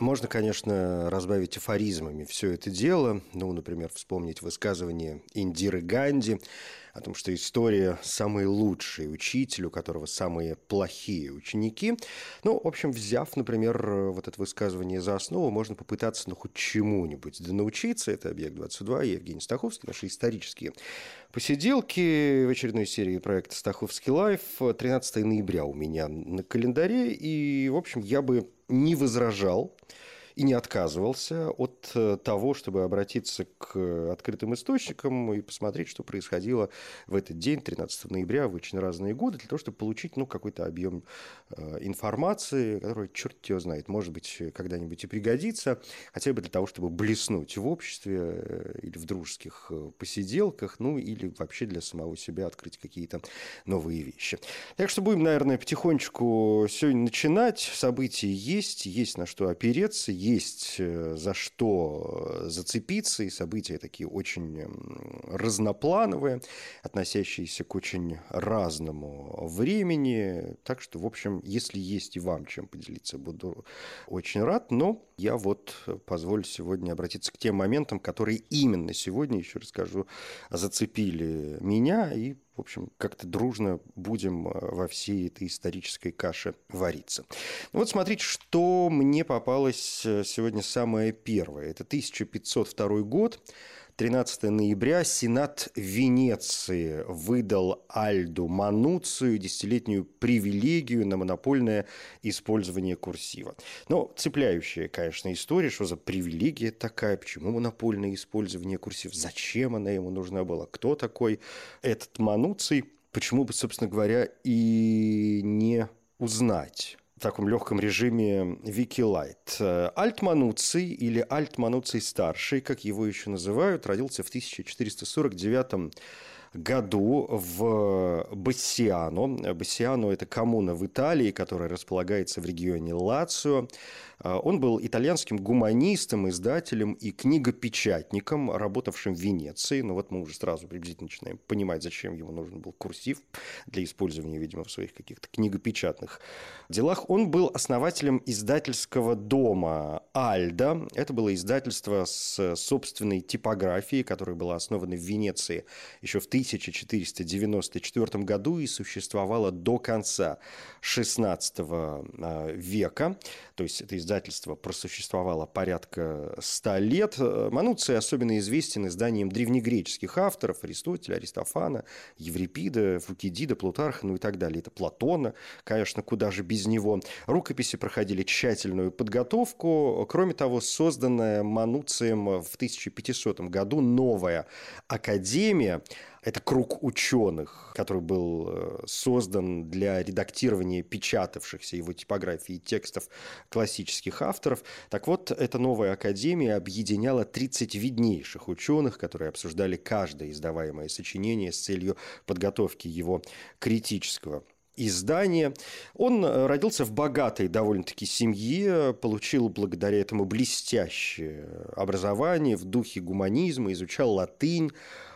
Можно, конечно, разбавить афоризмами все это дело. Ну, например, вспомнить высказывание Индиры Ганди о том, что история – самый лучший учитель, у которого самые плохие ученики. Ну, в общем, взяв, например, вот это высказывание за основу, можно попытаться, ну, хоть чему-нибудь да научиться. Это «Объект-22», Евгений Стаховский, наши исторические посиделки в очередной серии проекта «Стаховский лайф». 13 ноября у меня на календаре, и, в общем, я бы не возражал и не отказывался от э, того, чтобы обратиться к открытым источникам и посмотреть, что происходило в этот день, 13 ноября, в очень разные годы, для того, чтобы получить ну, какой-то объем э, информации, который, черт его знает, может быть, когда-нибудь и пригодится, хотя бы для того, чтобы блеснуть в обществе э, или в дружеских посиделках, ну или вообще для самого себя открыть какие-то новые вещи. Так что будем, наверное, потихонечку сегодня начинать. События есть, есть на что опереться, есть э, за что э, зацепиться, и события такие очень разноплановые, относящиеся к очень разному времени. Так что, в общем, если есть и вам чем поделиться, буду очень рад. Но я вот позволю сегодня обратиться к тем моментам, которые именно сегодня, еще расскажу, зацепили меня и в общем, как-то дружно будем э, во всей этой исторической каше вариться. Ну вот смотрите, что мне попалось э, сегодня самое первое. Это 1502 год. 13 ноября Сенат Венеции выдал Альду Мануцию десятилетнюю привилегию на монопольное использование курсива. Но цепляющая, конечно, история, что за привилегия такая, почему монопольное использование курсива, зачем она ему нужна была, кто такой этот Мануций, почему бы, собственно говоря, и не узнать таком легком режиме Вики Лайт. Альт Мануций или Альт Мануций старший, как его еще называют, родился в 1449 году в Бассиано. Бассиано – это коммуна в Италии, которая располагается в регионе Лацио. А, он был итальянским гуманистом, издателем и книгопечатником, работавшим в Венеции. Но ну, вот мы уже сразу приблизительно начинаем понимать, зачем ему нужен был курсив для использования, видимо, в своих каких-то книгопечатных делах. Он был основателем издательского дома «Альда». Это было издательство с собственной типографией, которая была основана в Венеции еще в 1494 году и существовало до конца XVI а, века. То есть это издательство просуществовало порядка ста лет. Мануций особенно известен изданием древнегреческих авторов Аристотеля, Аристофана, Еврипида, Фукидида, Плутарха, ну и так далее. Это Платона, конечно, куда же без него. Рукописи проходили тщательную подготовку. Кроме того, созданная Мануцием в 1500 году новая академия это круг ученых, который был э, создан для редактирования печатавшихся его типографии текстов классических авторов. Так вот, эта новая академия объединяла 30 виднейших ученых, которые обсуждали каждое издаваемое сочинение с целью подготовки его критического издания. Он э, родился в богатой довольно-таки семье, получил благодаря этому блестящее образование в духе гуманизма, изучал латынь,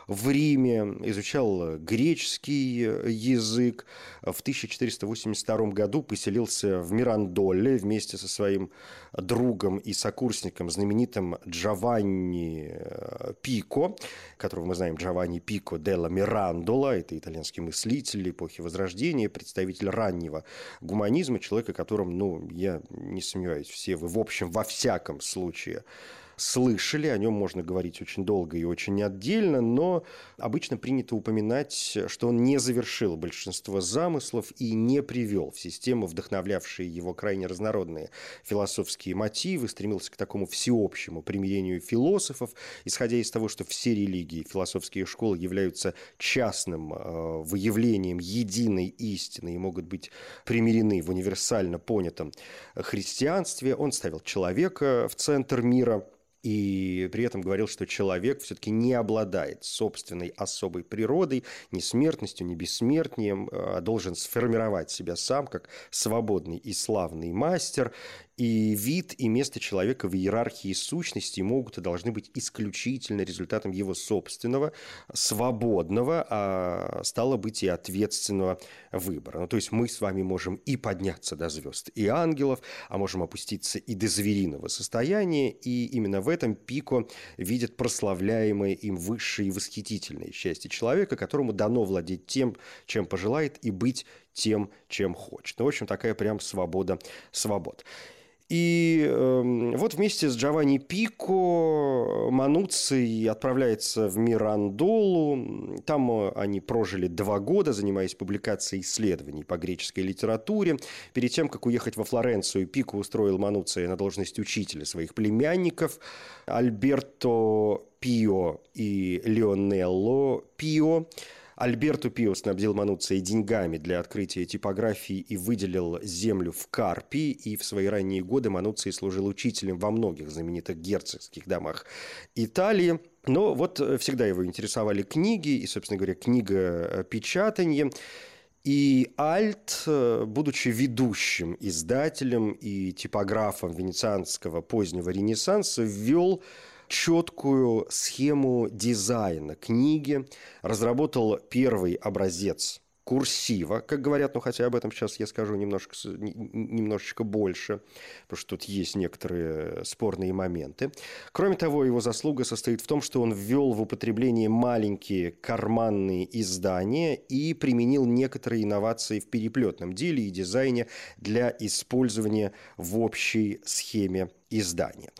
в Риме, изучал греческий язык. В 1482 году поселился в Мирандоле вместе со своим другом и сокурсником, знаменитым Джованни э, Пико, которого мы знаем Джованни Пико делла Мирандола, это итальянский мыслитель эпохи Возрождения, представитель раннего гуманизма, человек, о котором, ну, я не сомневаюсь, все вы, в общем, во всяком случае слышали, о нем можно говорить очень долго и очень отдельно, но обычно принято упоминать, что он не завершил большинство замыслов и не привел в систему, вдохновлявшие его крайне разнородные философские мотивы, стремился к такому всеобщему примирению философов, исходя из того, что все религии, философские школы являются частным э, выявлением единой истины и могут быть примирены в универсально понятом христианстве. Он ставил человека в центр мира – и при этом говорил, что человек все-таки не обладает собственной особой природой, ни смертностью, ни бессмертием, а должен сформировать себя сам как свободный и славный мастер, и вид и место человека в иерархии сущности могут и должны быть исключительно результатом его собственного, свободного, а стало быть и ответственного выбора. Ну, то есть мы с вами можем и подняться до звезд и ангелов, а можем опуститься и до звериного состояния, и именно в этом Пико видит прославляемое им высшее и восхитительное счастье человека, которому дано владеть тем, чем пожелает, и быть тем, чем хочет. Ну, в общем, такая прям свобода свобод. И э, вот вместе с Джованни Пико Мануций отправляется в Мирандолу. Там э, они прожили два года, занимаясь публикацией исследований по греческой литературе. Перед тем, как уехать во Флоренцию, Пико устроил Мануция на должность учителя своих племянников Альберто Пио и Леонелло Пио. Альберту Пио снабдил Мануция деньгами для открытия типографии и выделил землю в Карпии, и в свои ранние годы Мануций служил учителем во многих знаменитых герцогских домах Италии. Но вот всегда его интересовали книги, и, собственно говоря, книга э, печатания. И Альт, э, будучи ведущим издателем и типографом венецианского позднего Ренессанса, ввел четкую схему дизайна книги, разработал первый образец курсива, как говорят, ну хотя об этом сейчас я скажу немножко, немножечко больше, потому что тут есть некоторые спорные моменты. Кроме того, его заслуга состоит в том, что он ввел в употребление маленькие карманные издания и применил некоторые инновации в переплетном деле и дизайне для использования в общей схеме издания.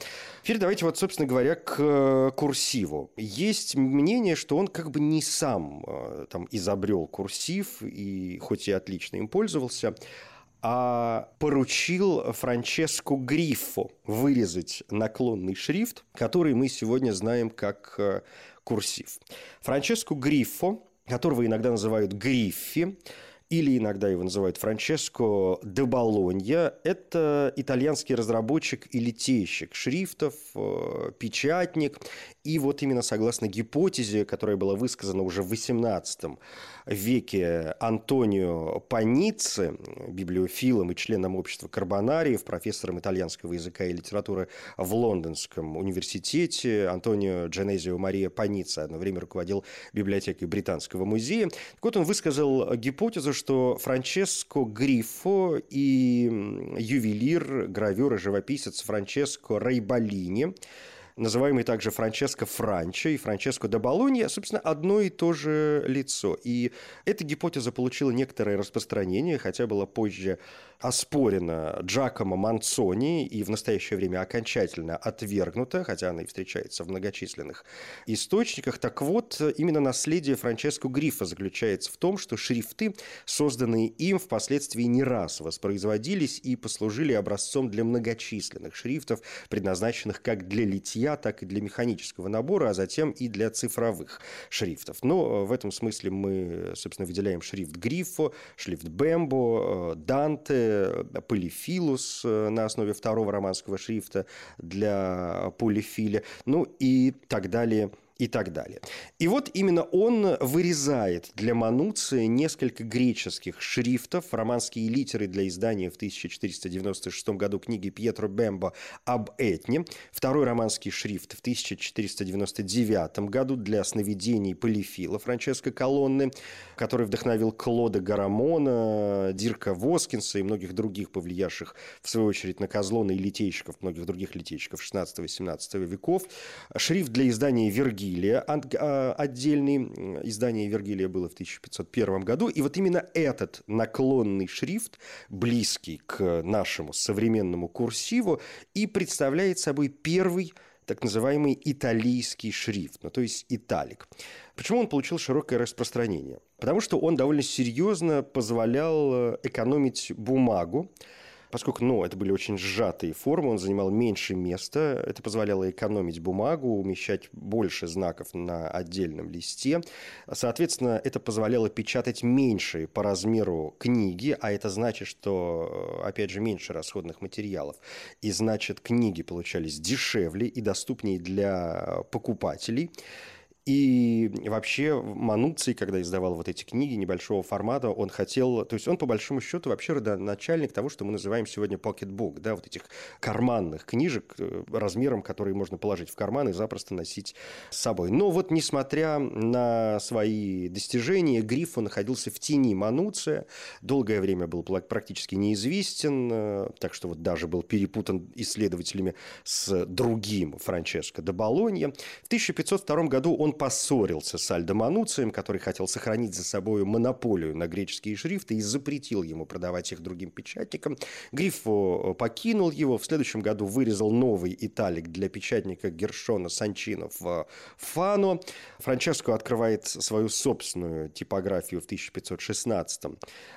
Теперь давайте вот, собственно говоря, к э, курсиву. Есть мнение, что он как бы не сам э, там изобрел курсив, и хоть и отлично им пользовался, а поручил Франческо Гриффо вырезать наклонный шрифт, который мы сегодня знаем как э, курсив. Франческо Гриффо, которого иногда называют Гриффи, или иногда его называют Франческо де Болонья. Это итальянский разработчик и литейщик шрифтов, э, печатник. И вот именно согласно гипотезе, которая была высказана уже в XVIII веке Антонио Паницци, библиофилом и членом общества Карбонариев, профессором итальянского языка и литературы в Лондонском университете, Антонио Дженезио Мария Паницци одно время руководил библиотекой Британского музея. Так вот, он высказал гипотезу, что Франческо Грифо и ювелир, гравер и живописец Франческо Рейбалини – называемый также Франческо Франчо и Франческо де Болонья, собственно, одно и то же лицо. И эта гипотеза получила некоторое распространение, хотя была позже оспорена Джакомо Манцони и в настоящее время окончательно отвергнута, хотя она и встречается в многочисленных источниках. Так вот, именно наследие Франческо Грифа заключается в том, что шрифты, созданные им, впоследствии не раз воспроизводились и послужили образцом для многочисленных шрифтов, предназначенных как для литья, так и для механического набора, а затем и для цифровых шрифтов. Но в этом смысле мы, собственно, выделяем шрифт Грифо, шрифт Бембо, Данте, полифилус э, на основе второго романского шрифта для полифиля, ну и так далее – и так далее. И вот именно он вырезает для Мануция несколько греческих шрифтов, романские литеры для издания в 1496 году книги Пьетро Бембо об Этне, второй романский шрифт в 1499 году для сновидений Полифила Франческо Колонны, который вдохновил Клода Гарамона, Дирка Воскинса и многих других, повлиявших, в свою очередь, на Козлона и литейщиков, многих других литейщиков 16-17 веков. Шрифт для издания Вергилия Вергилия, а, отдельное издание Вергилия было в 1501 году, и вот именно этот наклонный шрифт, близкий к нашему современному курсиву, и представляет собой первый так называемый италийский шрифт, ну, то есть италик. Почему он получил широкое распространение? Потому что он довольно серьезно позволял э, экономить бумагу, Поскольку, ну, это были очень сжатые формы, он занимал меньше места, это позволяло экономить бумагу, умещать больше знаков на отдельном листе. Соответственно, это позволяло печатать меньше по размеру книги, а это значит, что, опять же, меньше расходных материалов. И значит, книги получались дешевле и доступнее для покупателей. И вообще Мануций, когда издавал вот эти книги небольшого формата, он хотел, то есть он по большому счету вообще родоначальник того, что мы называем сегодня pocketbook, да, вот этих карманных книжек э, размером, которые можно положить в карман и запросто носить с собой. Но вот несмотря на свои достижения, Гриффо находился в тени Мануция, долгое время был практически неизвестен, э, так что вот даже был перепутан исследователями с другим Франческо де Болонья. В 1502 году он поссорился с Альдо Мануцием, который хотел сохранить за собой монополию на греческие шрифты и запретил ему продавать их другим печатникам. Гриффо покинул его, в следующем году вырезал новый италик для печатника Гершона Санчино в Фано. Франческо открывает свою собственную типографию в 1516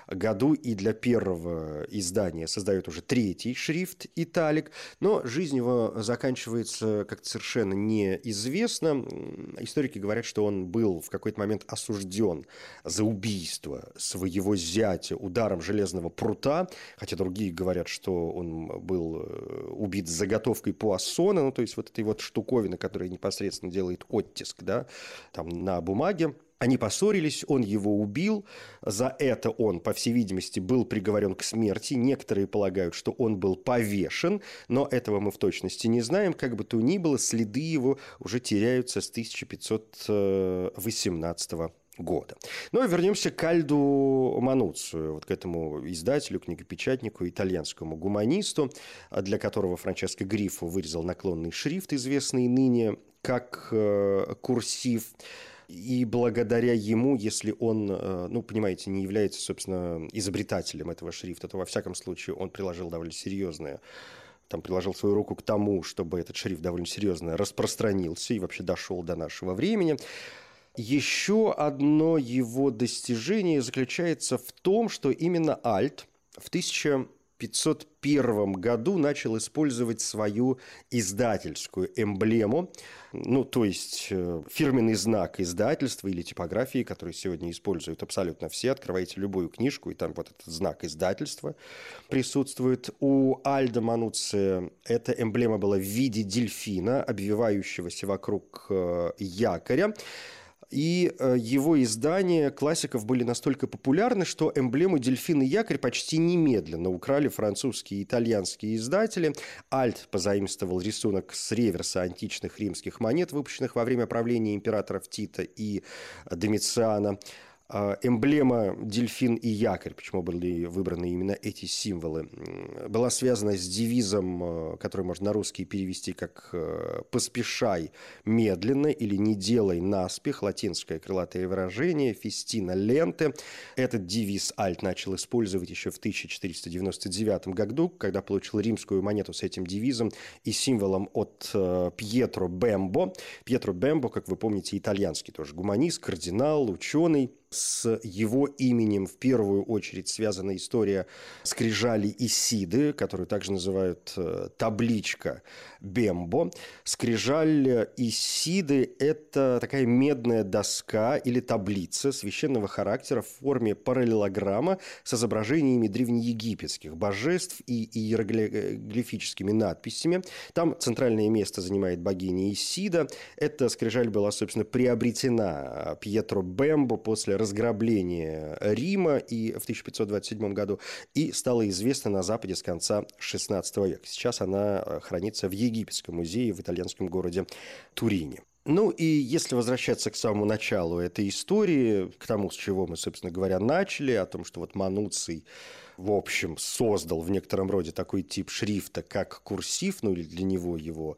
году и для первого издания создает уже третий шрифт италик, но жизнь его заканчивается как-то совершенно неизвестно. Историки историки говорят, что он был в какой-то момент осужден за убийство своего зятя ударом железного прута, хотя другие говорят, что он был э, убит заготовкой пуассона, ну, то есть вот этой вот штуковины, которая непосредственно делает оттиск, да, там на бумаге. Они поссорились, он его убил. За это он, по всей видимости, был приговорен к смерти. Некоторые полагают, что он был повешен, но этого мы в точности не знаем. Как бы то ни было, следы его уже теряются с 1518 года. Но вернемся к Альду Мануцию, вот к этому издателю, книгопечатнику, итальянскому гуманисту, для которого Франческо Гриффо вырезал наклонный шрифт, известный ныне как э, курсив и благодаря ему, если он, э, ну, понимаете, не является, собственно, изобретателем этого шрифта, то во всяком случае он приложил довольно серьезное там приложил свою руку к тому, чтобы этот шрифт довольно серьезно распространился и вообще дошел до нашего времени. Еще одно его достижение заключается в том, что именно Альт в 1000 1501 году начал использовать свою издательскую эмблему, ну, то есть э, фирменный знак издательства или типографии, который сегодня используют абсолютно все. Открываете любую книжку, и там вот этот знак издательства присутствует. У Альда Мануция эта эмблема была в виде дельфина, обвивающегося вокруг э, якоря. И э, его издания классиков были настолько популярны, что эмблему дельфин и якорь почти немедленно украли французские и итальянские издатели. Альт позаимствовал рисунок с реверса античных римских монет, выпущенных во время правления императоров Тита и Домициана. А, эмблема дельфин и якорь, почему были выбраны именно эти символы, была связана с девизом, а, который можно на русский перевести как а, «поспешай медленно» или «не делай наспех», латинское крылатое выражение, фестина ленты. Этот девиз Альт начал использовать еще в 1499 году, когда получил римскую монету с этим девизом и символом от Пьетро Бембо. Пьетро Бембо, как вы помните, итальянский тоже гуманист, кардинал, ученый, с его именем в первую очередь связана история скрижали Исиды, которую также называют э, табличка Бембо. Скрижаль Исиды – это такая медная доска или таблица священного характера в форме параллелограмма с изображениями древнеегипетских божеств и иероглифическими надписями. Там центральное место занимает богиня Исида. Эта скрижаль была, собственно, приобретена Пьетро Бембо после разграбления Рима и в 1527 году и стала известна на Западе с конца XVI века. Сейчас она э, хранится в Египетском музее в итальянском городе Турине. Ну и если возвращаться к самому началу этой истории, к тому, с чего мы, собственно говоря, начали, о том, что вот Мануций в общем, создал в некотором роде такой тип шрифта, как курсив, ну или для него его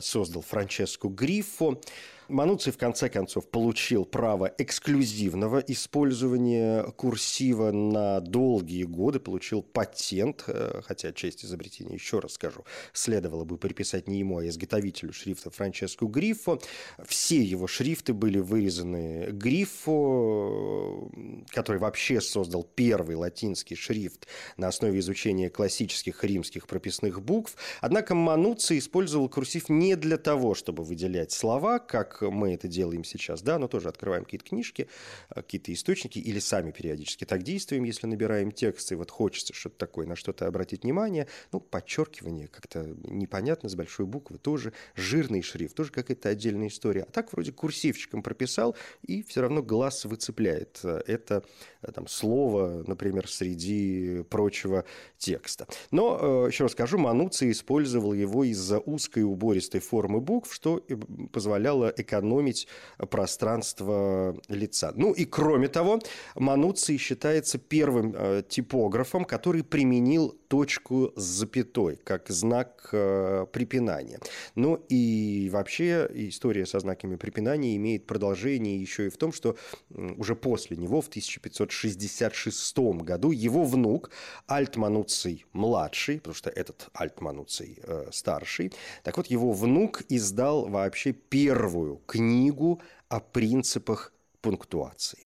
создал Франческо Гриффо. Мануций в конце концов получил право эксклюзивного использования курсива на долгие годы, получил патент, э, хотя часть изобретения, еще раз скажу, следовало бы приписать не ему, а изготовителю шрифта Франческо Гриффо. Все его шрифты были вырезаны Гриффо, который вообще создал первый латинский шрифт на основе изучения классических римских прописных букв. Однако Мануций использовал курсив не для того, чтобы выделять слова, как мы это делаем сейчас, да, но тоже открываем какие-то книжки, э, какие-то источники или сами периодически так действуем, если набираем текст, и вот хочется что-то такое, на что-то обратить внимание. Ну, подчеркивание как-то непонятно с большой буквы, тоже жирный шрифт, тоже какая-то отдельная история. А так вроде курсивчиком прописал, и все равно глаз выцепляет это э, там, слово, например, среди прочего текста. Но, э, еще раз скажу, Мануций использовал его из-за узкой убористой формы букв, что позволяло экономить пространство лица. Ну и кроме того, Мануций считается первым э, типографом, который применил точку с запятой как знак э, препинания. Ну и вообще история со знаками препинания имеет продолжение еще и в том, что уже после него в 1566 году его внук Альтмануций младший, потому что этот Альтмануций э, старший, так вот его внук издал вообще первую книгу о принципах пунктуации.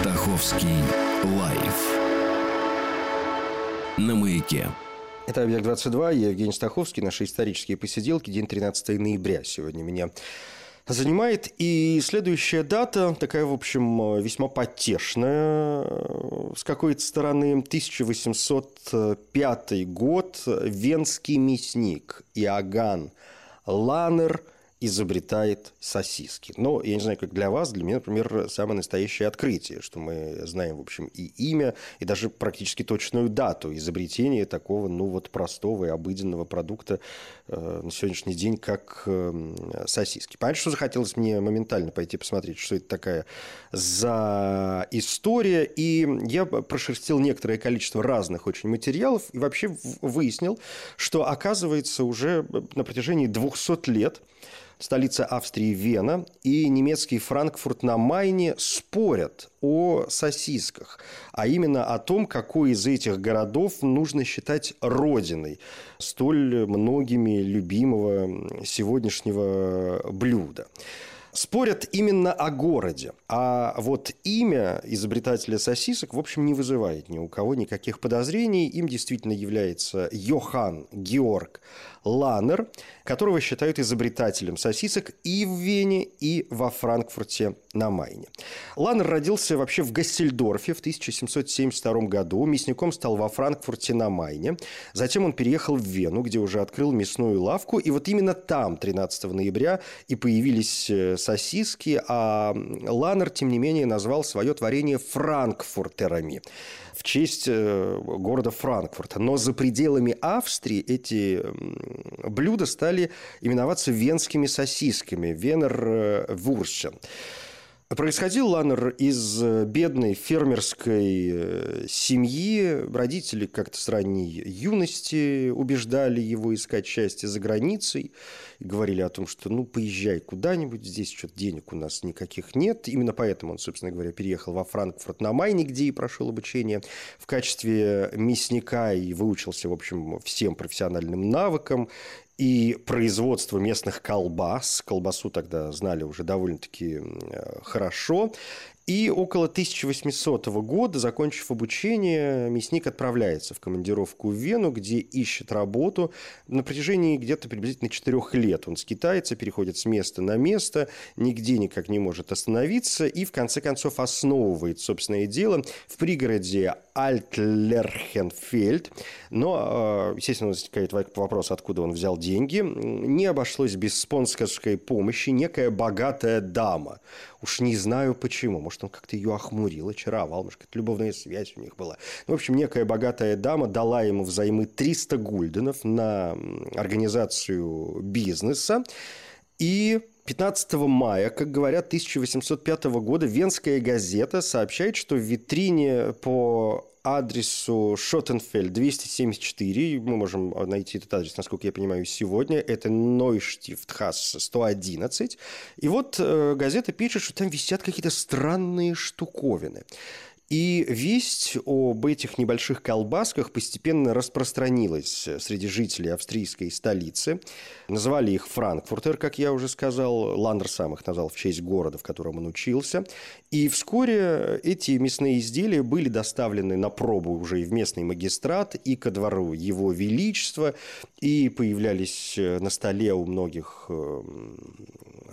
Стаховский лайф на маяке. Это «Объект-22», я Евгений Стаховский, наши исторические посиделки, день 13 ноября сегодня меня занимает. И следующая дата, такая, в общем, весьма потешная с какой-то стороны. 1805 год. Венский мясник Иоганн Ланер – изобретает сосиски. Но я не знаю, как для вас, для меня, например, самое настоящее открытие, что мы знаем, в общем, и имя, и даже практически точную дату изобретения такого, ну вот, простого и обыденного продукта э, на сегодняшний день, как э, сосиски. Понятно, что захотелось мне моментально пойти посмотреть, что это такая за история, и я прошерстил некоторое количество разных очень материалов и вообще выяснил, что, оказывается, уже на протяжении 200 лет столица Австрии Вена и немецкий Франкфурт на Майне спорят о сосисках, а именно о том, какой из этих городов нужно считать родиной столь многими любимого сегодняшнего блюда спорят именно о городе. А вот имя изобретателя сосисок, в общем, не вызывает ни у кого никаких подозрений. Им действительно является Йохан Георг Ланнер, которого считают изобретателем сосисок и в Вене, и во Франкфурте на Майне. Ланнер родился вообще в Гассельдорфе в 1772 году. Мясником стал во Франкфурте на Майне. Затем он переехал в Вену, где уже открыл мясную лавку. И вот именно там 13 ноября и появились э, сосиски, а Ланнер, тем не менее, назвал свое творение франкфуртерами в честь э, города Франкфурта. Но за пределами Австрии эти блюда стали именоваться венскими сосисками, венер вуршен. Происходил Ланнер из э, бедной фермерской э, семьи. Родители как-то с ранней юности убеждали его искать счастье за границей. И говорили о том, что ну поезжай куда-нибудь, здесь что-то денег у нас никаких нет. Именно поэтому он, собственно говоря, переехал во Франкфурт на Майне, где и прошел обучение в качестве мясника и выучился, в общем, всем профессиональным навыкам и производство местных колбас. Колбасу тогда знали уже довольно-таки хорошо. И около 1800 года, закончив обучение, мясник отправляется в командировку в Вену, где ищет работу. На протяжении где-то приблизительно четырех лет он скитается, переходит с места на место, нигде никак не может остановиться и, в конце концов, основывает собственное дело в пригороде Альтлерхенфельд. Но, а, естественно, возникает вопрос, откуда он взял деньги. Не обошлось без спонсорской помощи некая богатая дама. Уж не знаю почему. Может, он как-то ее охмурил, очаровал. Может, какая-то любовная связь у них была. Ну, в общем, некая богатая дама дала ему взаймы 300 гульденов на организацию бизнеса. И 15 мая, как говорят, 1805 года Венская газета сообщает, что в витрине по адресу Шоттенфельд 274, мы можем найти этот адрес, насколько я понимаю, сегодня, это Нойштифтхас 111, и вот э, газета пишет, что там висят какие-то странные штуковины. И весть об этих небольших колбасках постепенно распространилась среди жителей австрийской столицы. Называли их Франкфуртер, как я уже сказал. Ландер сам их назвал в честь города, в котором он учился. И вскоре эти мясные изделия были доставлены на пробу уже и в местный магистрат, и ко двору его величества, и появлялись на столе у многих эм,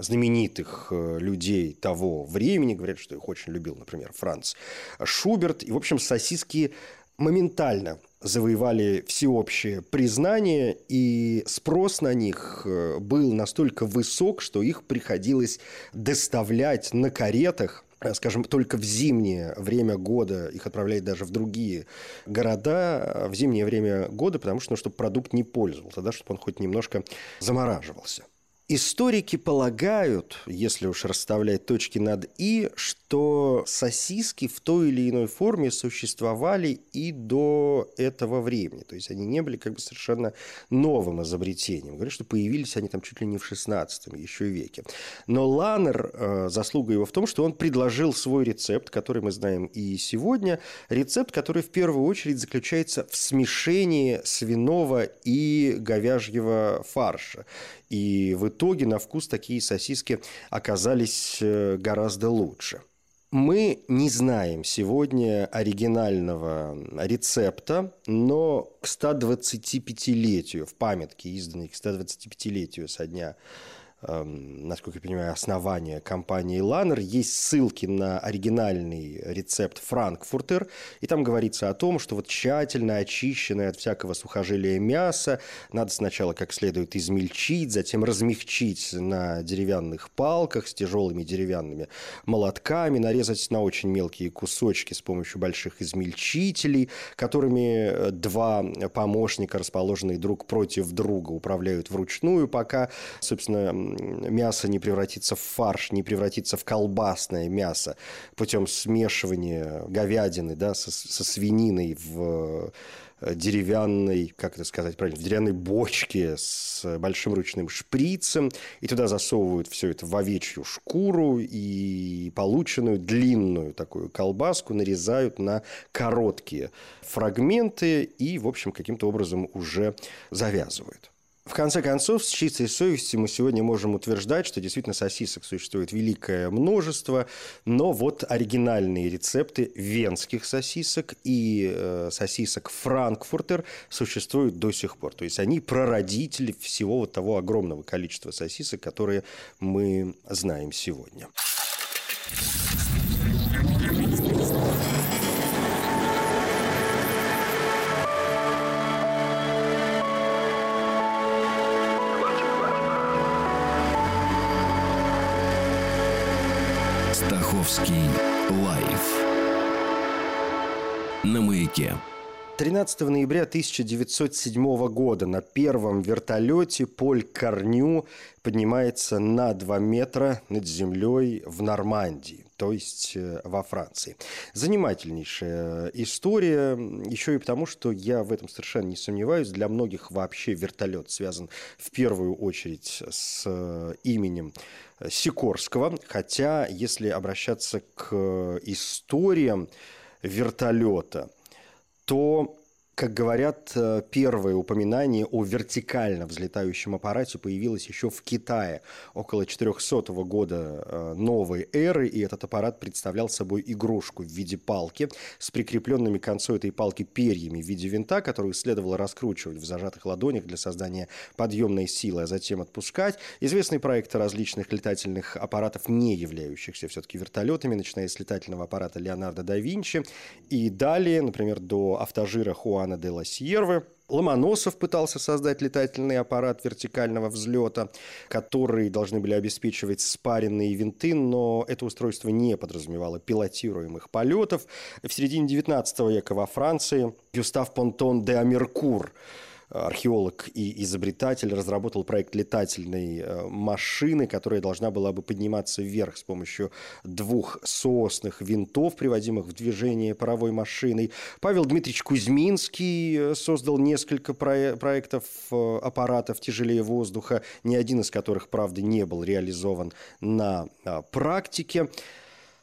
знаменитых э, людей того времени, говорят, что их очень любил, например, Франц Шуберт. И, в общем, сосиски моментально завоевали всеобщее признание, и спрос на них э, был настолько высок, что их приходилось доставлять на каретах э, скажем, только в зимнее время года, их отправляют даже в другие города в зимнее время года, потому что, ну, чтобы продукт не пользовался, да, чтобы он хоть немножко замораживался. Историки полагают, если уж расставлять точки над «и», что сосиски в той или иной форме существовали и до этого времени. То есть они не были как бы совершенно новым изобретением. Говорят, что появились они там чуть ли не в 16 еще веке. Но Ланнер, э, заслуга его в том, что он предложил свой рецепт, который мы знаем и сегодня. Рецепт, который в первую очередь заключается в смешении свиного и говяжьего фарша. И в итоге на вкус такие сосиски оказались э, гораздо лучше. Мы не знаем сегодня оригинального рецепта, но к 125-летию, в памятке, изданной к 125-летию со дня насколько я понимаю, основания компании Ланнер, есть ссылки на оригинальный рецепт Франкфуртер, и там говорится о том, что вот тщательно очищенное от всякого сухожилия мясо надо сначала как следует измельчить, затем размягчить на деревянных палках с тяжелыми деревянными молотками, нарезать на очень мелкие кусочки с помощью больших измельчителей, которыми два помощника, расположенные друг против друга, управляют вручную, пока, собственно, мясо не превратится в фарш, не превратится в колбасное мясо путем смешивания говядины да, со, со свининой в э, деревянной, как это сказать правильно, в деревянной бочке с большим ручным шприцем, и туда засовывают все это в овечью шкуру, и полученную длинную такую колбаску нарезают на короткие фрагменты и, в общем, каким-то образом уже завязывают. В конце концов, с чистой совестью мы сегодня можем утверждать, что действительно сосисок существует великое множество, но вот оригинальные рецепты венских сосисок и э, сосисок Франкфуртер существуют до сих пор. То есть они прародители всего вот того огромного количества сосисок, которые мы знаем сегодня. На маяке. 13 ноября 1907 года на первом вертолете Поль Корню поднимается на 2 метра над землей в Нормандии, то есть э, во Франции. Занимательнейшая история, еще и потому, что я в этом совершенно не сомневаюсь. Для многих вообще вертолет связан в первую очередь с э, именем Сикорского, хотя если обращаться к историям вертолета – то как говорят, э, первое упоминание о вертикально взлетающем аппарате появилось еще в Китае около 400 года э, новой эры, и этот аппарат представлял собой игрушку в виде палки с прикрепленными к концу этой палки перьями в виде винта, которую следовало раскручивать в зажатых ладонях для создания подъемной силы, а затем отпускать. Известный проект различных летательных аппаратов, не являющихся все-таки вертолетами, начиная с летательного аппарата Леонардо да Винчи и далее, например, до автожира Хуана Хуана де ла Сьервы. Ломоносов пытался создать летательный аппарат вертикального взлета, который должны были обеспечивать спаренные винты, но это устройство не подразумевало пилотируемых полетов. В середине XIX века во Франции Гюстав Понтон де Амеркур археолог и изобретатель, разработал проект летательной э, машины, которая должна была бы подниматься вверх с помощью двух соосных винтов, приводимых в движение паровой машиной. Павел Дмитриевич Кузьминский э, создал несколько проектов э, аппаратов тяжелее воздуха, ни один из которых, правда, не был реализован на практике.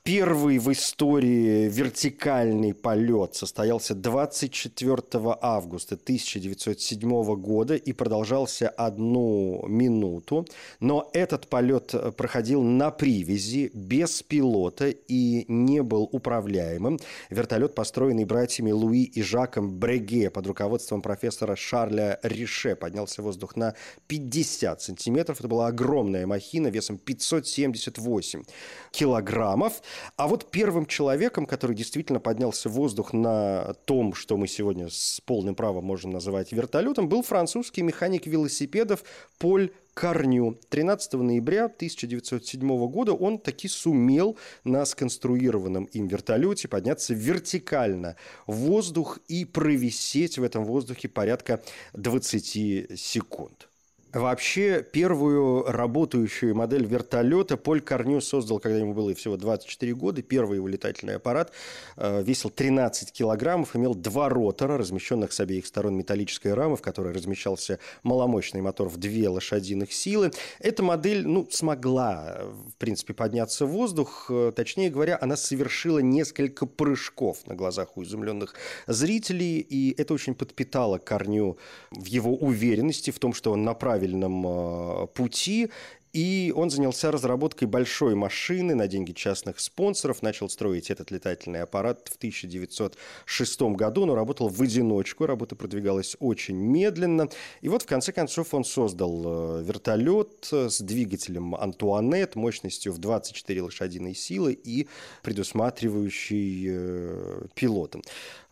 Первый в истории вертикальный полет состоялся 24 августа 1907 года и продолжался одну минуту. Но этот полет проходил на привязи, без пилота и не был управляемым. Вертолет, построенный братьями Луи и Жаком Бреге под руководством профессора Шарля Рише, поднялся в воздух на 50 сантиметров. Это была огромная махина весом 578 килограммов. А вот первым человеком, который действительно поднялся в воздух на том, что мы сегодня с полным правом можем называть вертолетом, был французский механик велосипедов Поль Корню. 13 ноября 1907 года он таки сумел на сконструированном им вертолете подняться вертикально в воздух и провисеть в этом воздухе порядка 20 секунд. Вообще, первую работающую модель вертолета Поль Корню создал, когда ему было всего 24 года. Первый его летательный аппарат э, весил 13 килограммов, имел два ротора, размещенных с обеих сторон металлической рамы, в которой размещался маломощный мотор в две лошадиных силы. Эта модель ну, смогла, в принципе, подняться в воздух. Э, точнее говоря, она совершила несколько прыжков на глазах у изумленных зрителей, и это очень подпитало Корню в его уверенности в том, что он направил правильном э, пути, и он занялся разработкой большой машины на деньги частных спонсоров, начал строить этот летательный аппарат в 1906 году, но работал в одиночку, работа продвигалась очень медленно. И вот в конце концов он создал э, вертолет с двигателем Антуанет мощностью в 24 лошадиные силы и предусматривающий э, пилотом.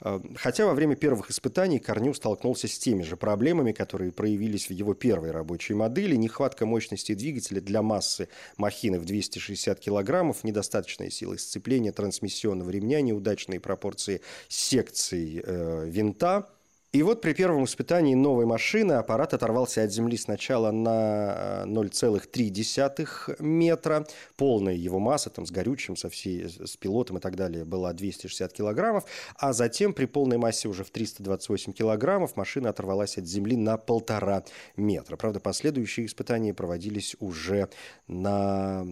Э, хотя во время первых испытаний Корню столкнулся с теми же проблемами, которые проявились в его первой рабочей модели. Нехватка мощности двигателя для массы махины в 260 килограммов, недостаточная сила сцепления трансмиссионного ремня, неудачные пропорции секций э, винта – и вот при первом испытании новой машины аппарат оторвался от земли сначала на 0,3 э, метра. Полная его масса там, с горючим, со всей, с пилотом и так далее была 260 килограммов. А затем при полной массе уже в 328 килограммов машина оторвалась от земли на полтора метра. Правда, последующие испытания проводились уже на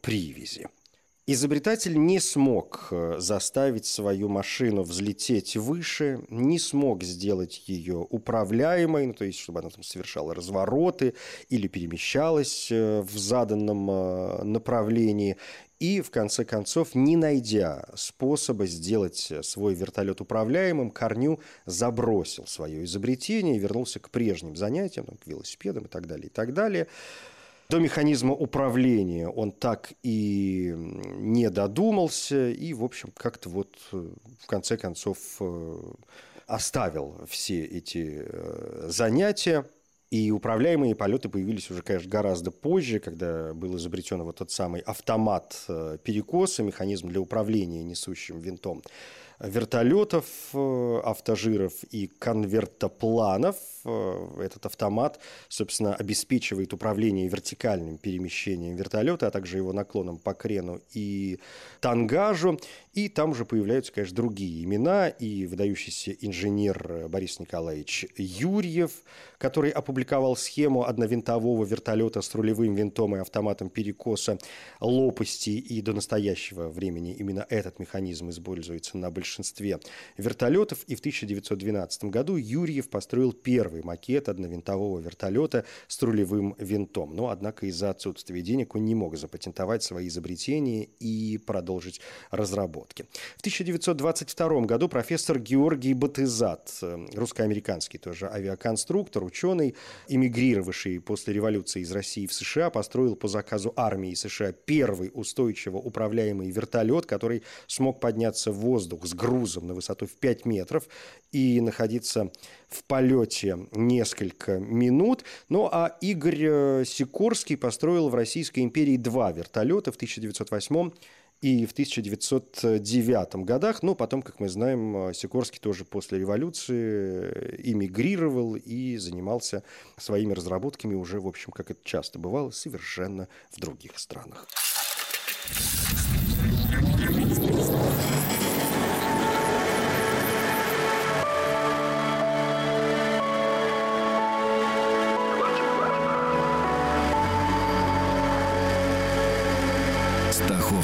привязи. Изобретатель не смог э, заставить свою машину взлететь выше, не смог сделать ее управляемой, ну, то есть чтобы она там совершала развороты или перемещалась э, в заданном э, направлении. И, в конце концов, не найдя способа сделать свой вертолет управляемым, Корню забросил свое изобретение и вернулся к прежним занятиям, к велосипедам и так далее, и так далее до механизма управления он так и не додумался, и, в общем, как-то вот э, в конце концов э, оставил все эти э, занятия. И управляемые полеты появились уже, конечно, гораздо позже, когда был изобретен вот тот самый автомат перекоса, механизм для управления несущим винтом вертолетов, э, автожиров и конвертопланов. Э, этот автомат, собственно, обеспечивает управление вертикальным перемещением вертолета, а также его наклоном по крену и тангажу. И там уже появляются, конечно, другие имена. И выдающийся инженер Борис Николаевич Юрьев, который опубликовал схему одновинтового вертолета с рулевым винтом и автоматом перекоса лопасти. И до настоящего времени именно этот механизм используется на большинстве вертолетов, и в 1912 году Юрьев построил первый макет одновинтового вертолета с рулевым винтом. Но, однако, из-за отсутствия денег он не мог запатентовать свои изобретения и продолжить разработки. В 1922 году профессор Георгий Батызат, русско-американский тоже авиаконструктор, ученый, эмигрировавший после революции из России в США, построил по заказу армии США первый устойчиво управляемый вертолет, который смог подняться в воздух с грузом на высоту в 5 метров и находиться в полете несколько минут. Ну а Игорь э, Сикорский построил в Российской империи два вертолета в 1908 и в 1909 годах. Но потом, как мы знаем, Сикорский тоже после революции э, эмигрировал и занимался своими разработками уже, в общем, как это часто бывало, совершенно в других странах.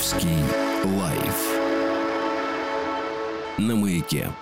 Стаховский лайф на маяке.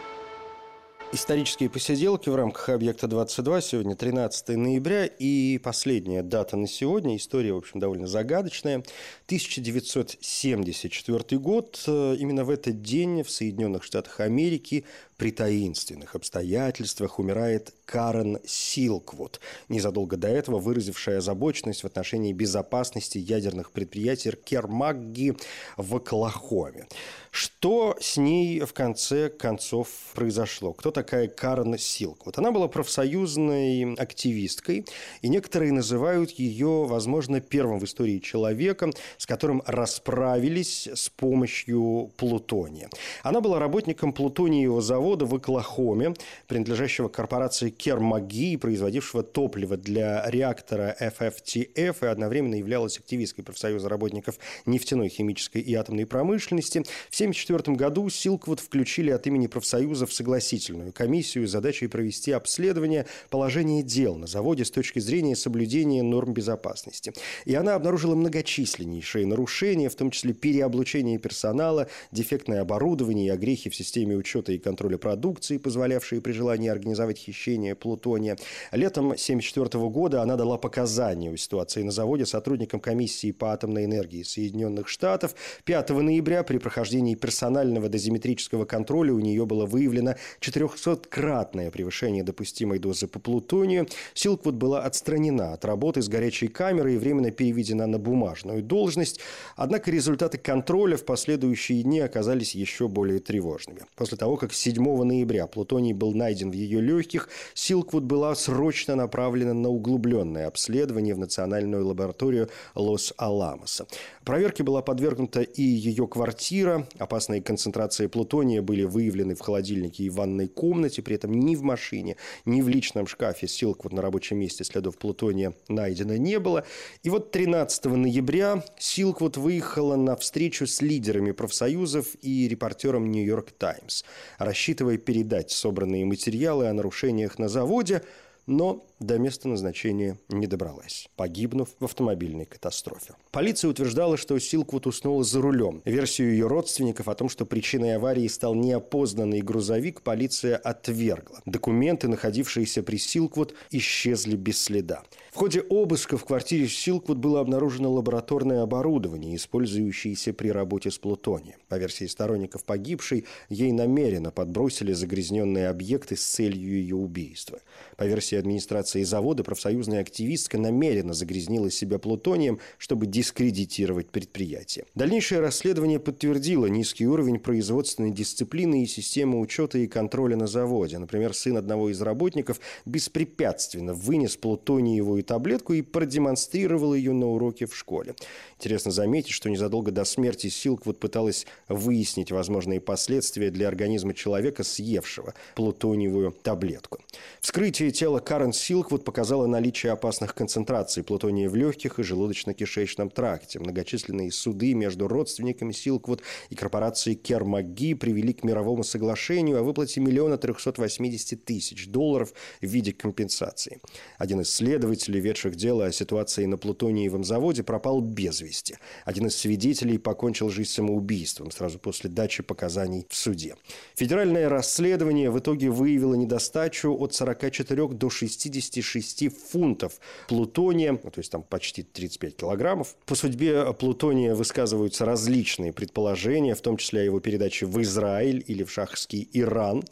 Исторические посиделки в рамках «Объекта 22». Сегодня 13 ноября и последняя дата на сегодня. История, в общем, довольно загадочная. 1974 год. Именно в этот день в Соединенных Штатах Америки при таинственных обстоятельствах умирает Карен Силквуд, незадолго до этого выразившая озабоченность в отношении безопасности ядерных предприятий Кермагги в Оклахоме. Что с ней в конце концов произошло? Кто такая Карен Силквуд? Она была профсоюзной активисткой, и некоторые называют ее, возможно, первым в истории человеком, с которым расправились с помощью плутония. Она была работником плутониевого завода завода в Оклахоме, принадлежащего корпорации Кермаги, производившего топливо для реактора FFTF и одновременно являлась активисткой профсоюза работников нефтяной, химической и атомной промышленности. В 1974 году Силквуд включили от имени профсоюза в согласительную комиссию с задачей провести обследование положения дел на заводе с точки зрения соблюдения норм безопасности. И она обнаружила многочисленнейшие нарушения, в том числе переоблучение персонала, дефектное оборудование и огрехи в системе учета и контроля контроля продукции, позволявшие при желании организовать хищение плутония. Летом 1974 года она дала показания о ситуации на заводе сотрудникам комиссии по атомной энергии Соединенных Штатов. 5 ноября при прохождении персонального дозиметрического контроля у нее было выявлено 400-кратное превышение допустимой дозы по плутонию. Силквуд была отстранена от работы с горячей камерой и временно переведена на бумажную должность. Однако результаты контроля в последующие дни оказались еще более тревожными. После того, как 7 ноября плутоний был найден в ее легких, Силквуд была срочно направлена на углубленное обследование в Национальную лабораторию Лос-Аламоса. Проверке была подвергнута и ее квартира. Опасные концентрации плутония были выявлены в холодильнике и ванной комнате. При этом ни в машине, ни в личном шкафе Силквуд на рабочем месте следов плутония найдено не было. И вот 13 ноября Силквуд выехала на встречу с лидерами профсоюзов и репортером «Нью-Йорк Таймс», рассчитывая передать собранные материалы о нарушениях на заводе, но до места назначения не добралась, погибнув в автомобильной катастрофе. Полиция утверждала, что Силквуд уснула за рулем. Версию ее родственников о том, что причиной аварии стал неопознанный грузовик, полиция отвергла. Документы, находившиеся при Силквуд, исчезли без следа. В ходе обыска в квартире Силквуд было обнаружено лабораторное оборудование, использующееся при работе с плутонием. По версии сторонников погибшей, ей намеренно подбросили загрязненные объекты с целью ее убийства. По версии администрации завода, профсоюзная активистка намеренно загрязнила себя плутонием, чтобы дискредитировать предприятие. Дальнейшее расследование подтвердило низкий уровень производственной дисциплины и системы учета и контроля на заводе. Например, сын одного из работников беспрепятственно вынес плутониевую таблетку и продемонстрировал ее на уроке в школе. Интересно заметить, что незадолго до смерти Силквуд пыталась выяснить возможные последствия для организма человека, съевшего плутониевую таблетку. Вскрытие тела Карен Силквуд бациллах показала наличие опасных концентраций плутония в легких и желудочно-кишечном тракте. Многочисленные суды между родственниками Силквуд и корпорацией Кермаги привели к мировому соглашению о выплате миллиона 380 тысяч долларов в виде компенсации. Один из следователей, ведших дело о ситуации на плутониевом заводе, пропал без вести. Один из свидетелей покончил жизнь самоубийством сразу после дачи показаний в суде. Федеральное расследование в итоге выявило недостачу от 44 до 60 76 фунтов плутония, ну, то есть там почти 35 килограммов. По судьбе э, плутония высказываются различные предположения, в том числе о его передаче в Израиль или в шахский Иран.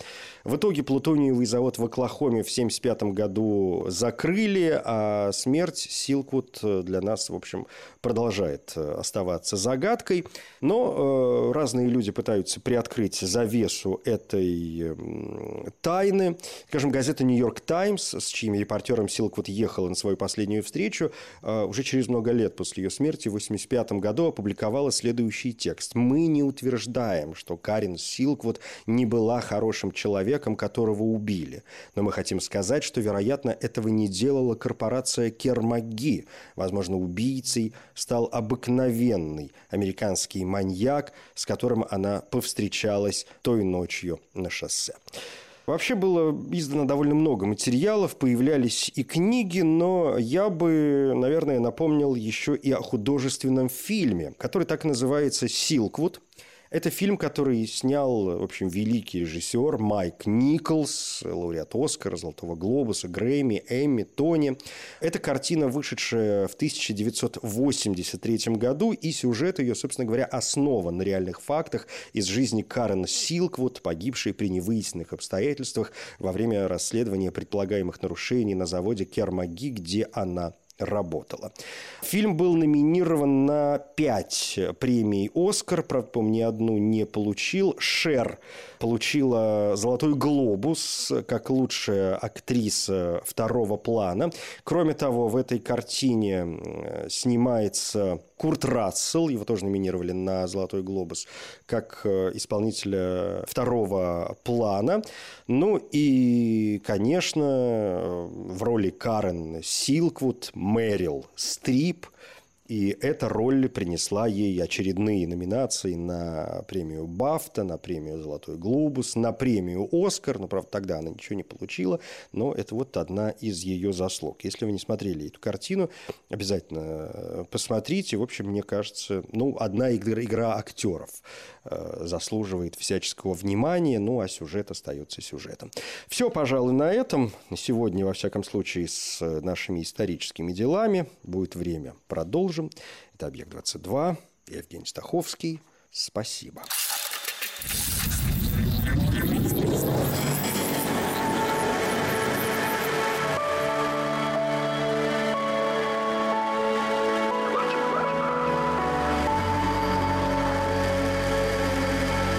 В итоге плутониевый завод в Оклахоме в 1975 году закрыли, а смерть Силкут э, для нас, в общем, продолжает э, оставаться загадкой. Но э, разные люди пытаются приоткрыть завесу этой э, тайны. Скажем, газета «Нью-Йорк Таймс», с чьими репортером Силквуд ехала на свою последнюю встречу, э, уже через много лет после ее смерти, в 1985 году, опубликовала следующий текст. «Мы не утверждаем, что Карин Силквуд не была хорошим человеком, которого убили. Но мы хотим сказать, что, вероятно, этого не делала корпорация Кермаги. Возможно, убийцей стал обыкновенный американский маньяк, с которым она повстречалась той ночью на шоссе». Вообще было издано довольно много материалов, появлялись и книги, но я бы, наверное, напомнил еще и о художественном фильме, который так называется «Силквуд». Это фильм, который снял, в общем, великий режиссер Майк Николс, лауреат Оскара, Золотого Глобуса, Грэмми, Эмми, Тони. Это картина, вышедшая в 1983 году, и сюжет ее, собственно говоря, основан на реальных фактах из жизни Карен Силквуд, погибшей при невыясненных обстоятельствах во время расследования предполагаемых нарушений на заводе Кермаги, где она работала. Фильм был номинирован на пять премий «Оскар», правда, по ни одну не получил. «Шер» получила «Золотой глобус» как лучшая актриса второго плана. Кроме того, в этой картине снимается Курт Рассел, его тоже номинировали на «Золотой глобус», как э, исполнителя второго плана. Ну и, конечно, роли Карен Силквуд, Мэрил Стрип – и эта роль принесла ей очередные номинации на премию Бафта, на премию «Золотой глобус», на премию «Оскар». Ну, правда, тогда она ничего не получила, но это вот одна из ее заслуг. Если вы не смотрели эту картину, обязательно э, посмотрите. В общем, мне кажется, ну, одна игра, актеров э, заслуживает всяческого внимания, ну, а сюжет остается сюжетом. Все, пожалуй, на этом. Сегодня, во всяком случае, с нашими историческими делами будет время продолжить продолжим. Это «Объект-22». Я Евгений Стаховский. Спасибо.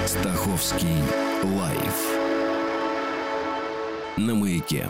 Стаховский лайф на маяке.